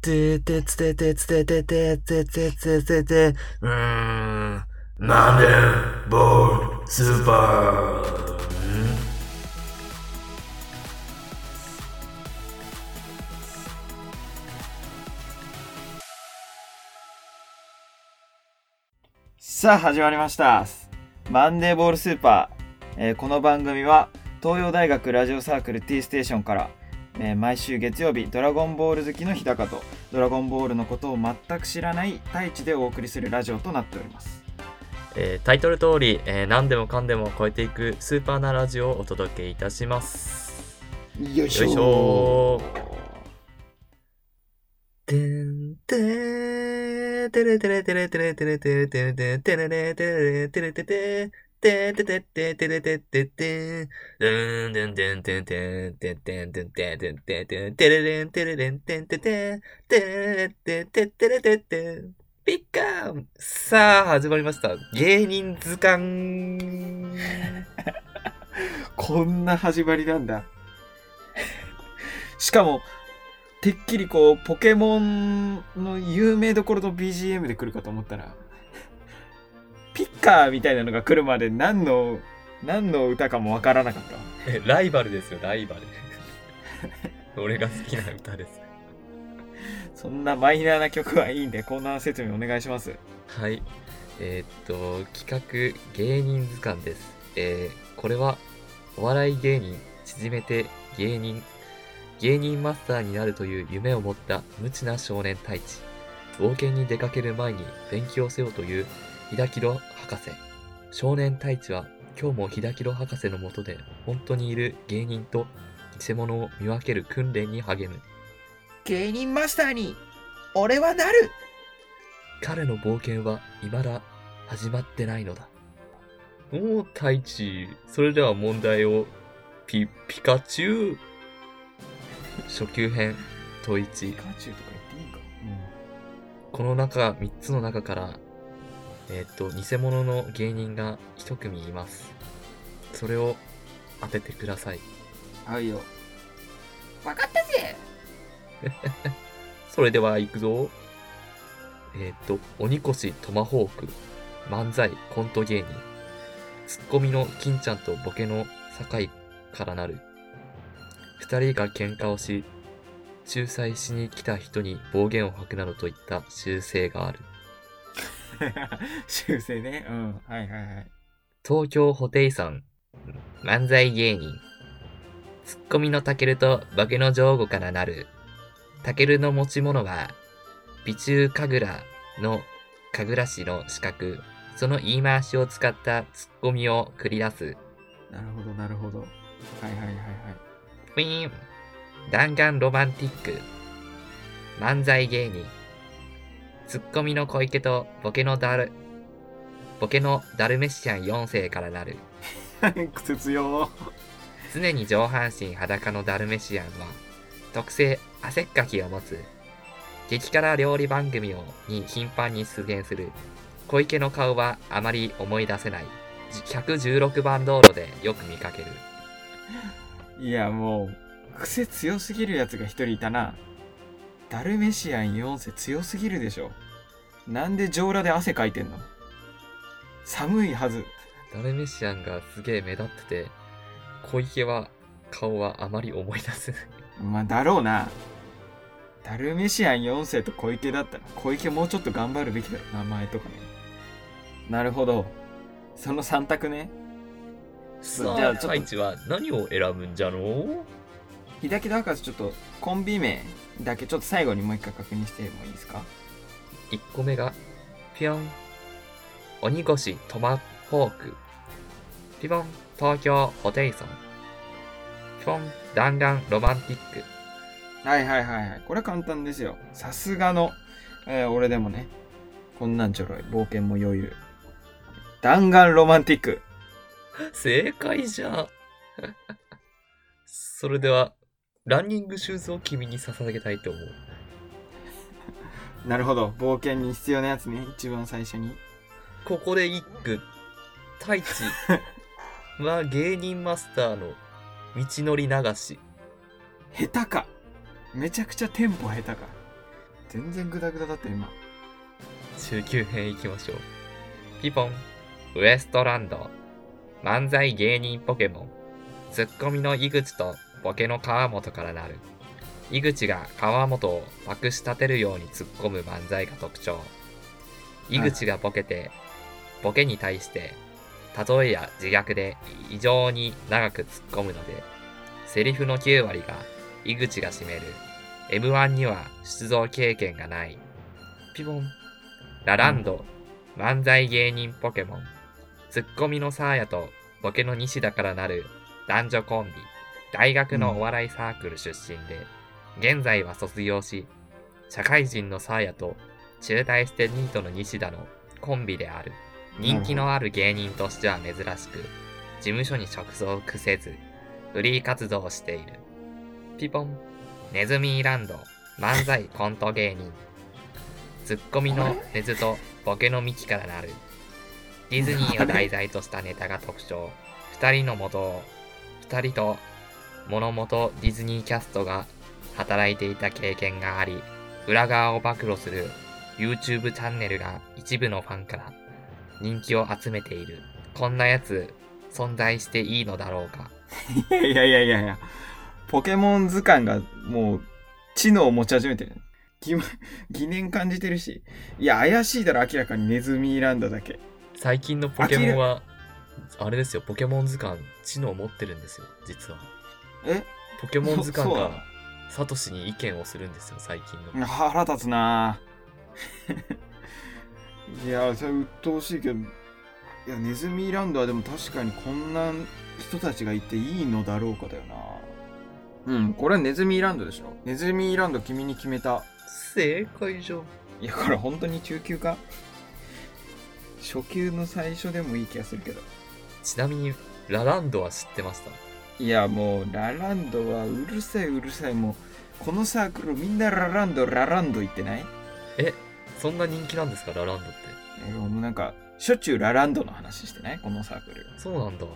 ててつててつてててててててて、うーん、なんで、ボール、スーパー。さあ始まりましたマンデーボールスーパー、えーこの番組は東洋大学ラジオサークル T ステーションから、えー毎週月曜日ドラゴンボール好きの日高とドラゴンボールのことを全く知らない太一でお送りするラジオとなっております。えータイトル通り、えー何でもかんでも超えていくスーパーなラジオをお届けいたします。よいしょてんてーてれてれてれてれてれてれてれてれてれれてれてれてててててててれてててでんでんでんてんてんてんてんてんてんてんてんてんてれれんてれれんてんててんてれれてててれててピッカーさあ始まりました芸人図鑑こんな始まりなんだしかもてっきりこうポケモンの有名どころの BGM で来るかと思ったらピッカーみたいなのが来るまで何の何の歌かもわからなかった ライバルですよ、ライバル。俺が好きな歌です。そんなマイナーな曲はいいんでコーナー説明お願いしますはい。えーっと、企画芸人図鑑です。えーこれはお笑い芸人、縮めて芸人、芸人マスターになるという夢を持った無知な少年太一。冒険に出かける前に勉強せよというひだきろ博士。少年太一は今日もひだきろ博士のもとで本当にいる芸人と偽物を見分ける訓練に励む。芸人マスターに俺はなる彼の冒険は未だ始まってないのだ。おお、太一。それでは問題を、ピ、ピカチュウ。初級編、問一ピ。カチュウとか言っていいかこの中、3つの中から、えーっと、偽物の芸人が一組います。それを当ててください。はいよ分かったぜ それでは行くぞ。えーっと、鬼越トマホーク、漫才コント芸人、ツッコミの金ちゃんとボケの境からなる。二人が喧嘩をし、仲裁しに来た人に暴言を吐くなどといった習性がある。修正ね。うん。はいはいはい。東京ホテイソン、漫才芸人、ツッコミのタケルとボケの上後からなる。タケルの持ち物は、備中神楽の神楽市の資格、その言い回しを使ったツッコミを繰り出す。なるほどなるほど。はいはいはいはい。ウィーン。弾丸ロマンティック。漫才芸人ツッコミの小池とボケのダルボケのダルメシアン4世からなる。癖強常に上半身裸のダルメシアンは特製汗っかきを持つ激辛料理番組をに頻繁に出現する。小池の顔はあまり思い出せない。116番道路でよく見かける。いやもう癖強すぎるやつが一人いたなダルメシアン4世強すぎるでしょ。なんで上裸で汗かいてんの？寒いはず。ダルメシアンがすげえ目立ってて、小池は顔はあまり思い出せない。まあだろうな。ダルメシアン4世と小池だったら小池もうちょっと頑張るべきだろ名前とかね。なるほど。その3択ね。さあ、じゃあちょっとは何を選ぶんじゃの秀樹博士ちょっとコンビ名だけちょっと最後にもう一回確認してもいいですか ?1 個目が、ピョン。鬼越トマホーク。ピボン、東京ホテイソン。ピョン、弾丸ロマンティック。はいはいはいはいこれは簡単ですよさすがの、えー俺でもねこんなんちょろい冒険も余裕弾丸ロマンティック 正解じゃ。それでは、ランニングシューズを君に捧げたいと思う。なるほど。冒険に必要なやつね。一番最初に。ここで一句。太一。は芸人マスターの道のり流し。下手か。めちゃくちゃテンポ下手か。全然グダグダだった今。中級編いきましょう。ピポン、ウエストランド、漫才芸人ポケモン、ツッコミの井口とボケの川本からなる。井口が川本をまくし立てるように突っ込む漫才が特徴。井口がボケて、ボケに対して、例えや自虐で異常に長く突っ込むので、セリフの9割が井口が占める。M1 には出場経験がない。ピボン。ラランド、漫才芸人ポケモン。ツッコミのサーヤとボケの西田からなる男女コンビ。大学のお笑いサークル出身で、現在は卒業し、社会人のサーヤと中退してニートの西田のコンビである。人気のある芸人としては珍しく、事務所に所属せず、フリー活動をしている。ピポン。ネズミーランド、漫才コント芸人。ツッコミのネズとボケのミキからなる。ディズニーを題材としたネタが特徴。二人の元を、二人と物元ディズニーキャストが働いていた経験があり、裏側を暴露する YouTube チャンネルが一部のファンから人気を集めている。こんなやつ存在していいのだろうか？いやいやいやいやいやポケモン図鑑がもう知能を持ち始めてる疑問 疑念感じてるしいや怪しいだろ明らかにネズミランドだけ最近のポケモンは、あれですよ、ポケモン図鑑、知能を持ってるんですよ、実は。え？ポケモン図鑑がサトシに意見をするんですよ、最近の。腹立つな。いやそれ鬱陶しいけどいやネズミランドはでも確かにこんな人たちがいていいのだろうかだよな。うんこれはネズミランドでしょ。ネズミランド君に決めた。正解じゃん。いやこれ本当に中級か？初級の最初でもいい気がするけど。ちなみに、ラランドは知ってました？いやもうラランドはうるさいうるさいもうこのサークルみんなラランドラランド言ってない？え、そんな人気なんですか、ラランドって。えもうなんかしょっちゅうラランドの話してない？このサークルそうなんだ。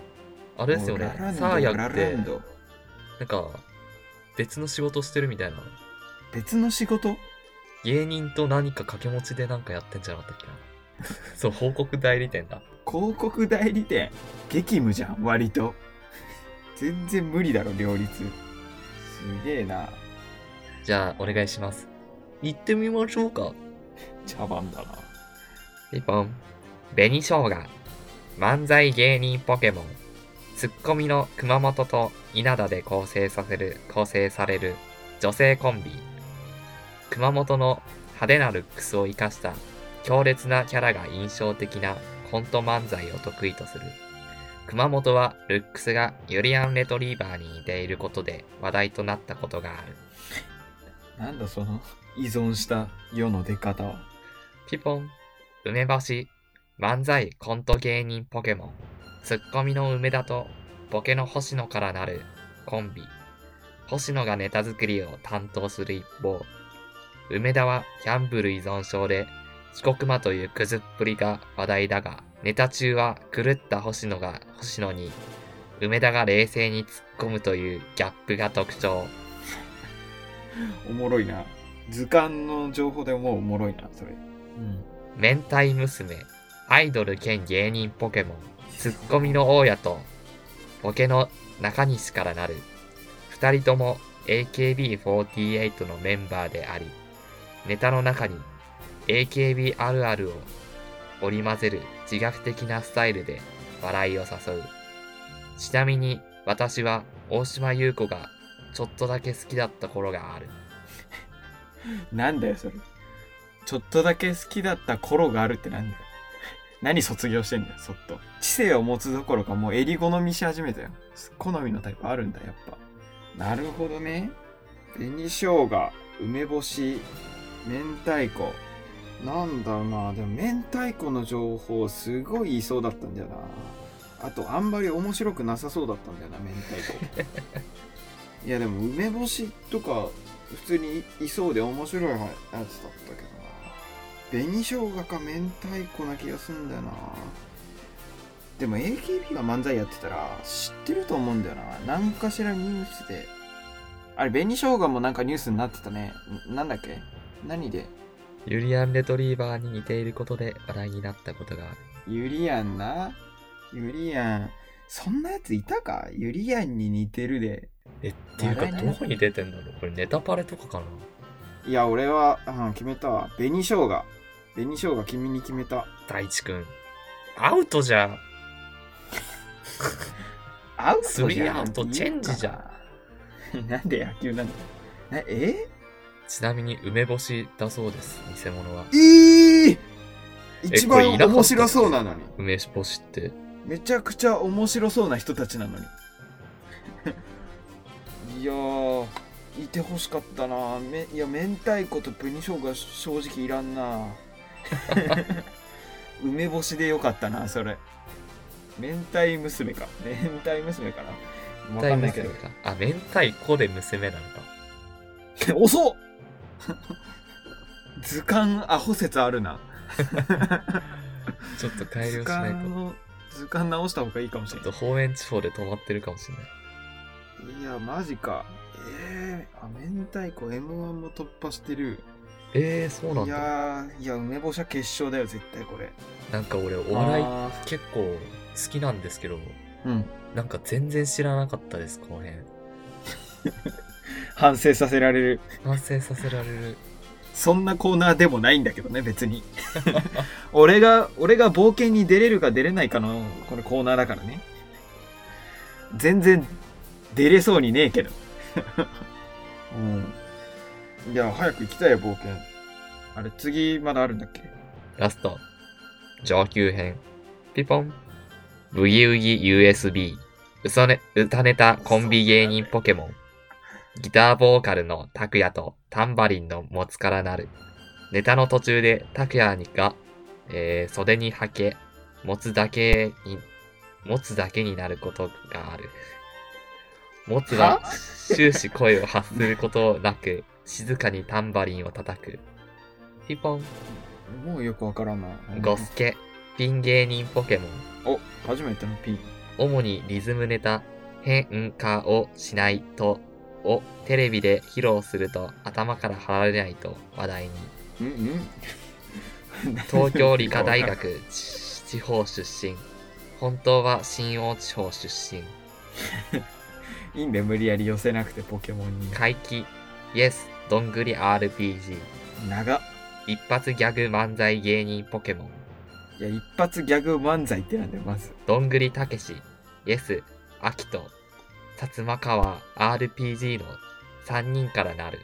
あれですよねサーヤってン、ドなんか、別の仕事してるみたいな。別の仕事？芸人と何か掛け持ちでなんかやってんじゃなかったっけな。そう、報告代理店だ。広告代理店？激務じゃん割と全然無理だろ両立すげえなじゃあ、お願いします。行ってみましょうか。茶番だなピポン。紅生姜。漫才芸人ポケモン。ツッコミの熊本と稲田で構成させる、構成される女性コンビ。熊本の派手なルックスを生かした強烈なキャラが印象的なコント漫才を得意とする。熊本はルックスがユリアン・レトリーバーに似ていることで話題となったことがある。なんだその依存した世の出方は？ピポン、梅干し、漫才コント芸人ポケモン、ツッコミの梅田とボケの星野からなるコンビ。星野がネタ作りを担当する一方、梅田はギャンブル依存症で遅刻魔というクズっぷりが話題だが、ネタ中は狂った星野が星野に、梅田が冷静に突っ込むというギャップが特徴。おもろいな。図鑑の情報でもうおもろいなそれ。明太娘、アイドル兼芸人ポケモン、ツッコミの大家と、ボケの中西からなる、二人とも AKB48 のメンバーであり、ネタの中に AKB あるあるを織り交ぜる自虐的なスタイルで笑いを誘う。ちなみに私は大島優子がちょっとだけ好きだった頃がある。なんだよそれ。ちょっとだけ好きだった頃があるってなんだよ。何卒業してんだよそっと。知性を持つどころかもう襟好みし始めたよ。好みのタイプあるんだやっぱ。なるほどね。紅生姜梅干し明太子なんだろうな。でも明太子の情報すごい言いそうだったんだよな。あとあんまり面白くなさそうだったんだよな明太子。いやでも梅干しとか普通にいそうで面白いやつだったけどな。紅生姜か明太子な気がするんだよな。でも AKB が漫才やってたら知ってると思うんだよな。何かしらニュースで。あれ紅生姜もなんかニュースになってたね。んなんだっけ？何で？ユリアン・レトリーバーに似ていることで話題になったことがある。ユリアンな？ユリアン。そんなやついたか？ユリアンに似てるで。え、っていうか、どこに出てんだろう？これネタパレとかかな？いや、俺は、うん、決めたわ。紅生姜。紅生姜君に決めた。大地くん。アウトじゃん。アウトスリじゃんーアウトチェンジじゃん。なんで野球なんだええ？ちなみに梅干しだそうです、偽物は。えー、一番面白そうなのに。梅干しって？めちゃくちゃ面白そうな人たちなのに。いやー、いてほしかったなめいや、明太子と紅生姜正直いらんな 梅干しでよかったな、それ。明太娘か。明太娘かな。わかんないけど。か。あ、明太子で娘なのか。遅っ 図鑑アホ説あるな。ちょっと改図良しないと。図鑑直した方がいいかもしれないちょっと。方面地方で止まってるかもしれない。いや、マジか。えー、あ、明太子 M1 も突破してる。えー、そうなんいだ。やー、いや、梅干しは決勝だよ、絶対これ。なんか俺、お笑いあ結構好きなんですけど、ーうん。なんか全然知らなかったです、この辺。反省させられる。反省させられる。そんなコーナーでもないんだけどね、別に。俺が、俺が冒険に出れるか出れないかの、これコーナーだからね。全然、出れそうにねえけど。うん。いや、早く行きたいよ、冒険。あれ、次、まだあるんだっけ？ラスト。上級編。ピポン。ブギウギ USB。嘘ね、歌ネタコンビ芸人ポケモン。ギターボーカルのタクヤとタンバリンの持つからなる。ネタの途中でタクヤが、えー、袖にはけ、持つだけに、持つだけになることがある。持つは終始声を発することなく、静かにタンバリンを叩く。ピポン。もうよくわからんな。ゴスケ、ピン芸人ポケモン。お、初めての P。主にリズムネタ、変化をしないと、をテレビで披露すると頭から離れないと話題に。うんうん東京理科大学地 地方出身。本当は新大地方出身。いいんだよ、無理やり寄せなくてポケモンに。怪奇、イエス、どんぐり RPG。長っ。一発ギャグ漫才芸人ポケモン。いや、一発ギャグ漫才ってなんだよ、まず。どんぐりたけし、イエス、アキト、薩摩川 RPG の3人からなる。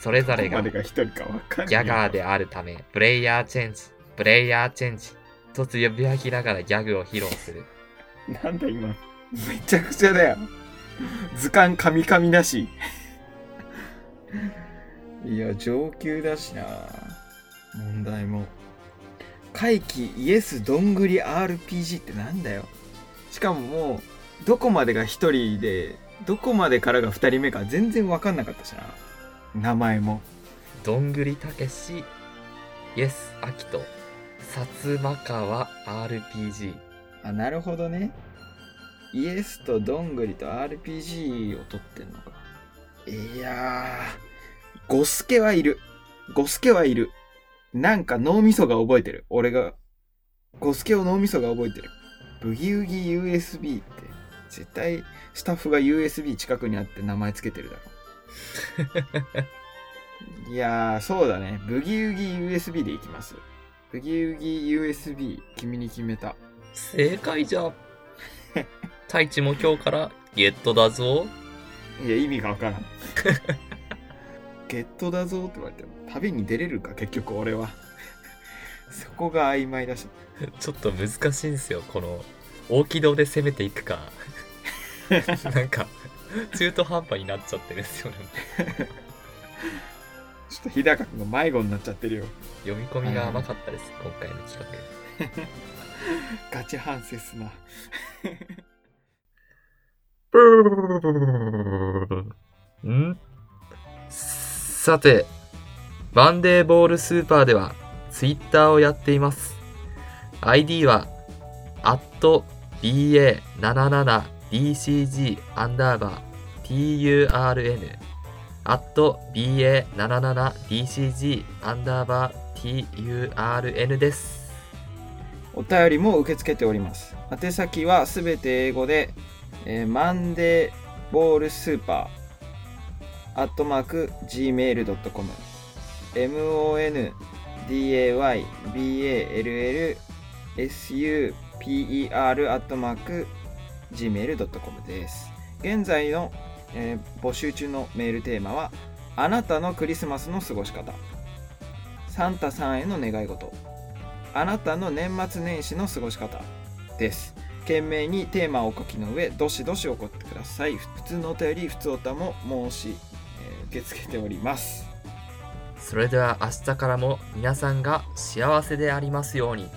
それぞれが。ギャガーであるため、プレイヤーチェンジ、プレイヤーチェンジ、とつ呼び上げながらギャグを披露する。なんだ今。めちゃくちゃだよ。図鑑カミカミだし。いや、上級だしな。問題も。怪奇イエスどんぐり RPG ってなんだよ。しかももう、どこまでが一人で、どこまでからが二人目か全然わかんなかったしな。名前も。どんぐりたけし、イエス、アキト、薩摩川 RPG。あ、なるほどね。イエスとどんぐりと RPG を取ってんのか。いやー、ゴスケはいる。ゴスケはいる。なんか脳みそが覚えてる。俺が。ゴスケを脳みそが覚えてる。ブギウギ USB 絶対スタッフが USB 近くにあって名前つけてるだろ。いやー、そうだね。ブギウギ USB でいきます。ブギウギ USB、君に決めた。正解じゃ。太一も今日からゲットだぞ。いや、意味がわからん。ゲットだぞって言われても、旅に出れるか、結局俺は。そこが曖昧だし。ちょっと難しいんですよ、この、大軌道で攻めていくか。なんか、中途半端になっちゃってるんですよね。ちょっと日高君が迷子になっちゃってるよ。読み込みが甘かったです、今回の企画。ガチ反省すな。ん さて、バンデーボールスーパーではツイッターをやっています。ID は、BA77DCG アンダーバー TURN。at ba77dcg アンダーバー turn です。お便りも受け付けております。宛先はすべて英語で、えーマンデーボールスーパーアットマーク gmail.com M. O. N. D. A. Y. B. A. L. L. S. U. アットマーク gmail.com です。現在の、えー募集中のメールテーマはあなたのクリスマスの過ごし方サンタさんへの願い事あなたの年末年始の過ごし方です。懸命にテーマをお書きの上、どしどし送ってください。普通のお便り、普通おたも申し、えー受け付けております。それでは明日からも皆さんが幸せでありますように。